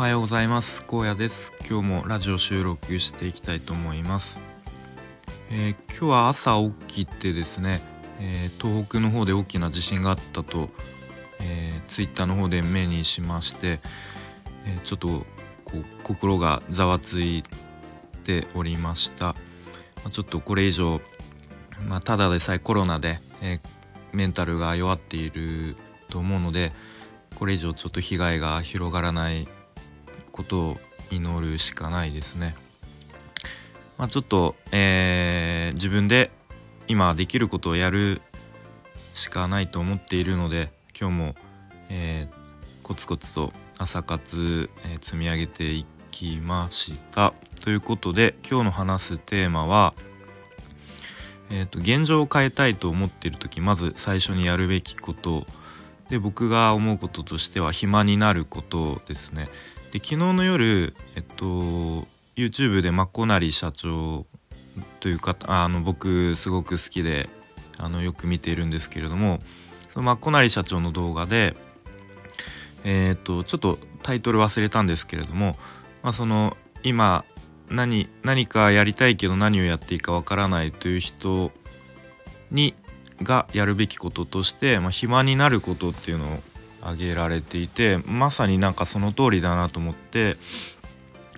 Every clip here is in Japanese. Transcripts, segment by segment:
はようございます。荒野です。今日もラジオ収録していきたいと思います、えー、今日は朝起きてですね、えー、東北の方で大きな地震があったと、えー、ツイッターの方で目にしまして、えちょっとこう心がざわついておりました、ま、ちょっとこれ以上まあ、ただでさえコロナで、えメンタルが弱っていると思うのでこれ以上ちょっと被害が広がらないことを祈るしかないですね。まあ、ちょっと、えー、自分で今できることをやるしかないと思っているので今日も、えー、コツコツと朝活、えー、積み上げていきました。ということで今日の話すテーマは、えーと、現状を変えたいと思っている時まず最初にやるべきことで僕が思うこととしては暇になることですね。で昨日の夜、えっと、YouTube でマコナリ社長というかあの僕すごく好きであのよく見ているんですけれどもそのマコナリ社長の動画でえー、っとちょっとタイトル忘れたんですけれども、まあ、その今何何かやりたいけど何をやっていいかわからないという人にがやるべきこととして、まあ、暇になることっていうのを挙げられていてまさになんかその通りだなと思って、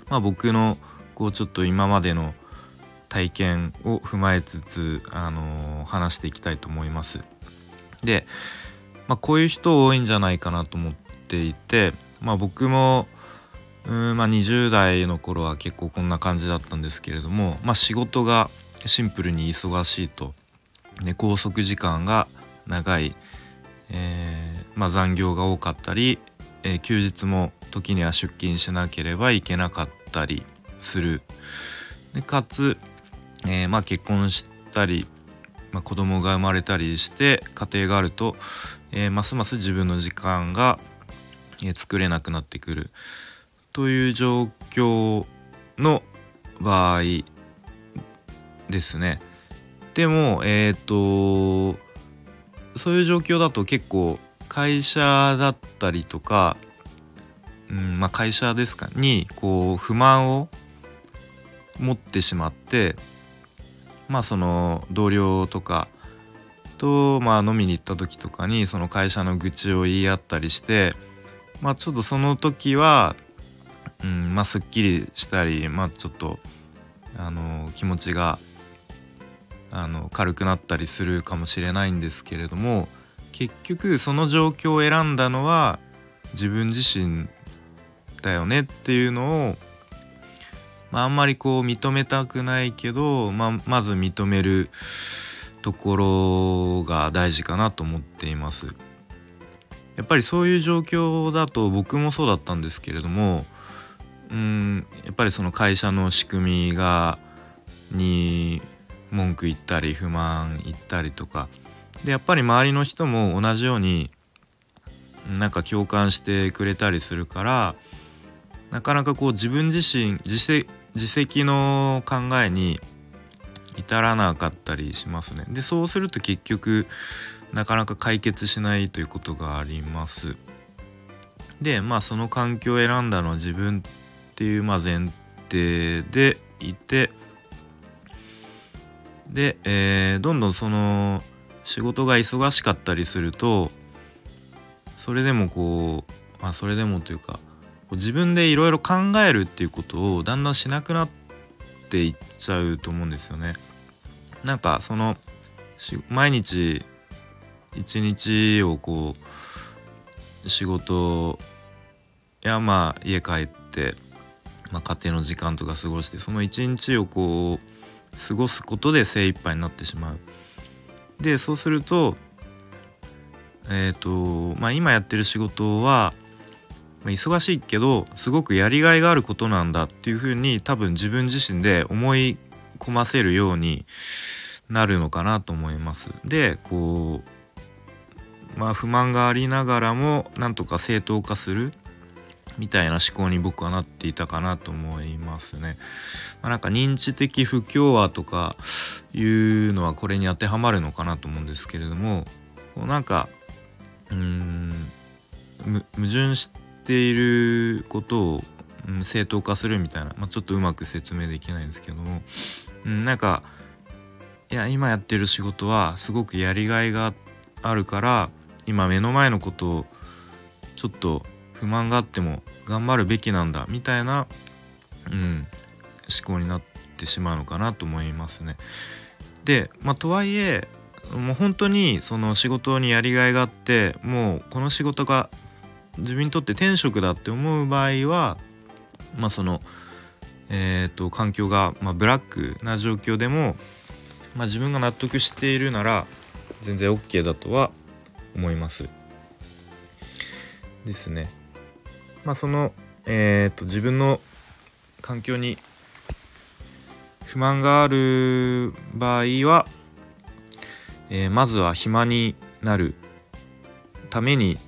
まあ、僕のこうちょっと今までの体験を踏まえつつ、あのー、話していきたいと思います。で、まあ、こういう人多いんじゃないかなと思っていて、まあ、僕もうんまあ、20代の頃は結構こんな感じだったんですけれども、まあ、仕事がシンプルに忙しいと、拘束時間が長い、えー、まあ、残業が多かったり、えー、休日も時には出勤しなければいけなかったりするでかつ、えー、まあ、結婚したり、まあ、子供が生まれたりして家庭があると、えますます自分の時間が、え作れなくなってくる。という状況の場合ですね。でもえっ、ー、とそういう状況だと結構会社だったりとか、うんまあ、会社ですかにこう不満を持ってしまってまあその同僚とかとまあ飲みに行った時とかにその会社の愚痴を言い合ったりしてまあちょっとその時はうんまあ、すっきりしたり、まあ、ちょっとあの気持ちがあの軽くなったりするかもしれないんですけれども結局その状況を選んだのは自分自身だよねっていうのを、まあ、あんまりこう認めたくないけど、まあ、まず認めるところが大事かなと思っています。やっぱりそういう状況だと僕もそうだったんですけれどもうんやっぱりその会社の仕組みがに文句言ったり不満言ったりとかでやっぱり周りの人も同じようになんか共感してくれたりするからなかなかこう自分自身自責自責の考えに至らなかったりしますね。でそうすると結局なかなか解決しないということがあります。でまあその環境を選んだのは自分っていうまあ前提でいてで、えー、どんどんその仕事が忙しかったりするとそれでもこうまあそれでもというか自分でいろいろ考えるっていうことをだんだんしなくなっていっちゃうと思うんですよね。なんかその毎日一日をこう仕事やまあ家帰ってまあ、家庭の時間とか過ごしてその一日をこう過ごすことで精一杯になってしまう。でそうするとえっ、ー、とまあ今やってる仕事は、まあ、忙しいけどすごくやりがいがあることなんだっていうふうに多分自分自身で思い込ませるようになるのかなと思います。でこうまあ不満がありながらもなんとか正当化するみたいな思考に僕はなっていたかなと思いますね。まあ、なんか認知的不協和とかいうのはこれに当てはまるのかなと思うんですけれどもなんかうん矛盾していることを、正当化するみたいな、まあ、ちょっとうまく説明できないんですけども、うん、なんかいや今やってる仕事はすごくやりがいがあるから今目の前のことをちょっと不満があっても頑張るべきなんだみたいな、うん、思考になってしまうのかなと思いますね。で、まあ、とはいえもう本当にその仕事にやりがいがあってもうこの仕事が自分にとって天職だって思う場合はまあそのえーと、環境が、まあ、ブラックな状況でも、まあ、自分が納得しているなら全然 OK だとは思います。ですね。まあその、えーと、自分の環境に不満がある場合は、えー、まずは暇になるために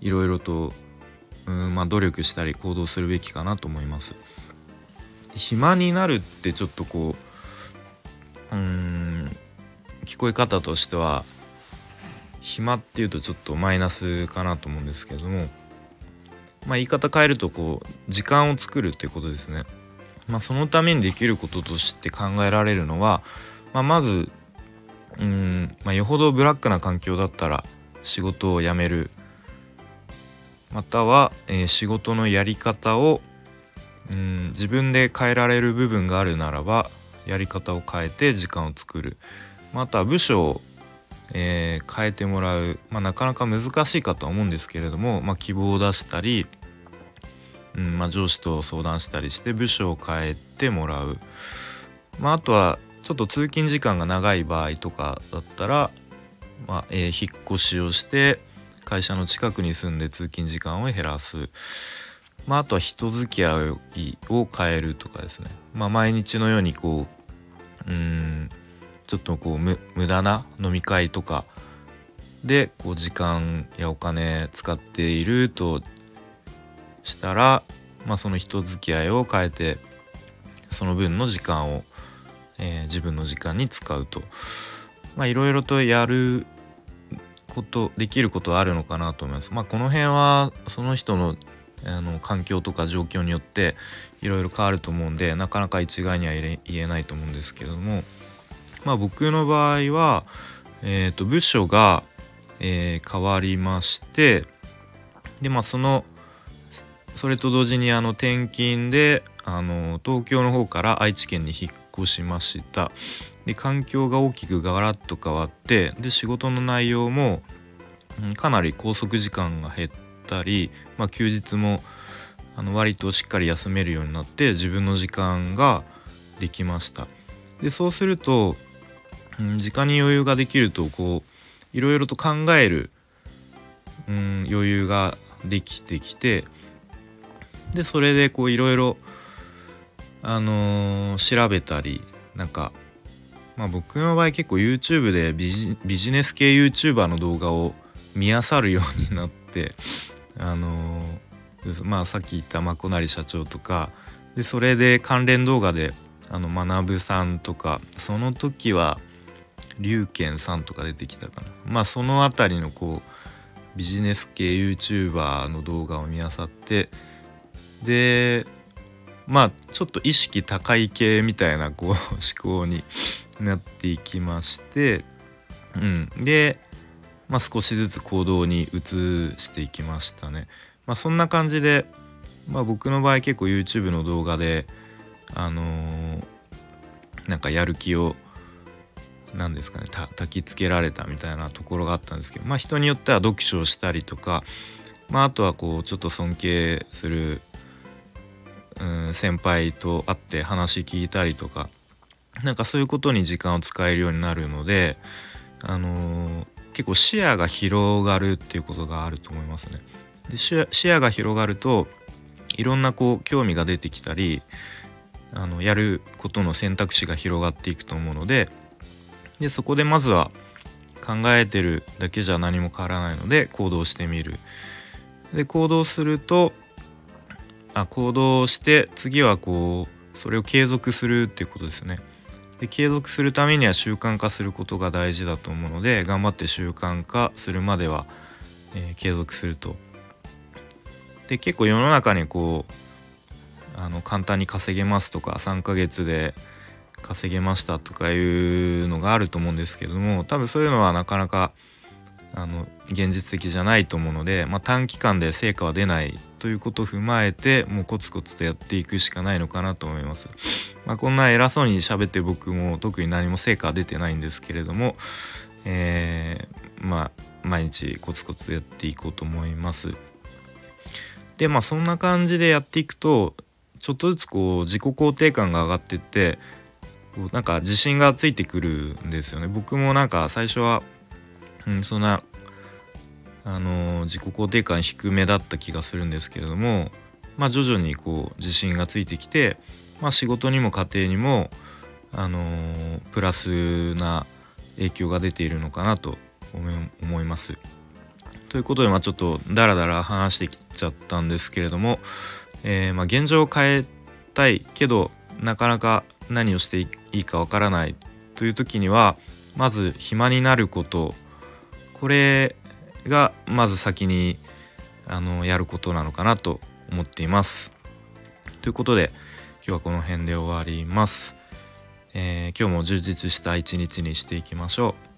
いろいろとうん、まあ、努力したり行動するべきかなと思います。暇になるってちょっとこううん聞こえ方としては暇っていうとちょっとマイナスかなと思うんですけどもまあ言い方変えるとこう時間を作るっていうことですね。まあ、そのためにできることとして考えられるのは、まあ、まずうん、まあ、よほどブラックな環境だったら仕事を辞めるまたは、えー、仕事のやり方をうん自分で変えられる部分があるならばやり方を変えて時間を作るまた部署を、えー、変えてもらう、まあ、なかなか難しいかとは思うんですけれども、まあ、希望を出したり、うんまあ、上司と相談したりして部署を変えてもらう、まあ、あとはちょっと通勤時間が長い場合とかだったら、まあえー、引っ越しをして会社の近くに住んで通勤時間を減らす。まあ、あとは人付き合いを変えるとかですね、まあ、毎日のようにこううんちょっとこう無駄な飲み会とか。でこう時間やお金使っているとしたら、まあ、その人付き合いを変えてその分の時間を、えー、自分の時間に使うと。いろいろとやることできることはあるのかなと思います。まあ、この辺はその人のあの環境とか状況によっていろいろ変わると思うんでなかなか一概には言えないと思うんですけれども。まあ僕の場合は、えー、と部署が、えー、変わりましてでまあそのそれと同時にあの転勤であの東京の方から愛知県に引っ越しました。で環境が大きくガラッと変わってで仕事の内容もかなり拘束時間が減ったり、まあ、休日もあの割としっかり休めるようになって自分の時間ができました。でそうすると、うん、時間に余裕ができるとこういろいろと考える、うん、余裕ができてきてでそれでこういろいろあのー、調べたりなんかまあ僕の場合結構 YouTube でビジビジネス系 YouTuber の動画を見漁るようになってあのー、まあさっき言ったまこなり社長とかでそれで関連動画であの学さんとかその時は龍賢さんとか出てきたかなまあその辺りのこうビジネス系 YouTuber の動画を見漁ってでまあちょっと意識高い系みたいなこう思考になっていきましてうんでまあ、少しずつ行動に移していきましたね。まあ、そんな感じで、まあ、僕の場合結構 YouTube の動画であのー、なんかやる気を何ですかね焚きつけられたみたいなところがあったんですけど、まあ、人によっては読書をしたりとか、まあ、あとはこうちょっと尊敬する、うん、先輩と会って話聞いたりとかなんかそういうことに時間を使えるようになるので、あのー、結構視野が広がるっていうことがあると思いますね。で視野が広がるといろんなこう興味が出てきたりあのやることの選択肢が広がっていくと思うのででそこでまずは考えてるだけじゃ何も変わらないので行動してみる。で行動するとあ行動して次はこうそれを継続するっていうことですね。で継続するためには習慣化することが大事だと思うので頑張って習慣化するまでは、えー、継続するとで結構世の中にこうあの簡単に稼げますとか3ヶ月で稼げましたとかいうのがあると思うんですけども多分そういうのはなかなかあの現実的じゃないと思うので、まあ、短期間で成果は出ないということを踏まえてもうコツコツとやっていくしかないのかなと思います。まあ、こんな偉そうに喋って僕も特に何も成果は出てないんですけれども、えー、まあ毎日コツコツやっていこうと思います。でまあそんな感じでやっていくとちょっとずつこう自己肯定感が上がってってなんか自信がついてくるんですよね。僕もなんか最初はうん、そんなあの自己肯定感低めだった気がするんですけれども、まあ、徐々にこう自信がついてきて、まあ、仕事にも家庭にも、あのプラスな影響が出ているのかなと思います。ということで、まあ、ちょっとダラダラ話してきちゃったんですけれども、えー、ま、現状を変えたいけどなかなか何をしていいいかわからないという時にはまず暇になることこれがまず先にあのやることなのかなと思っています。ということで今日はこの辺で終わります。えー、今日も充実した一日にしていきましょう。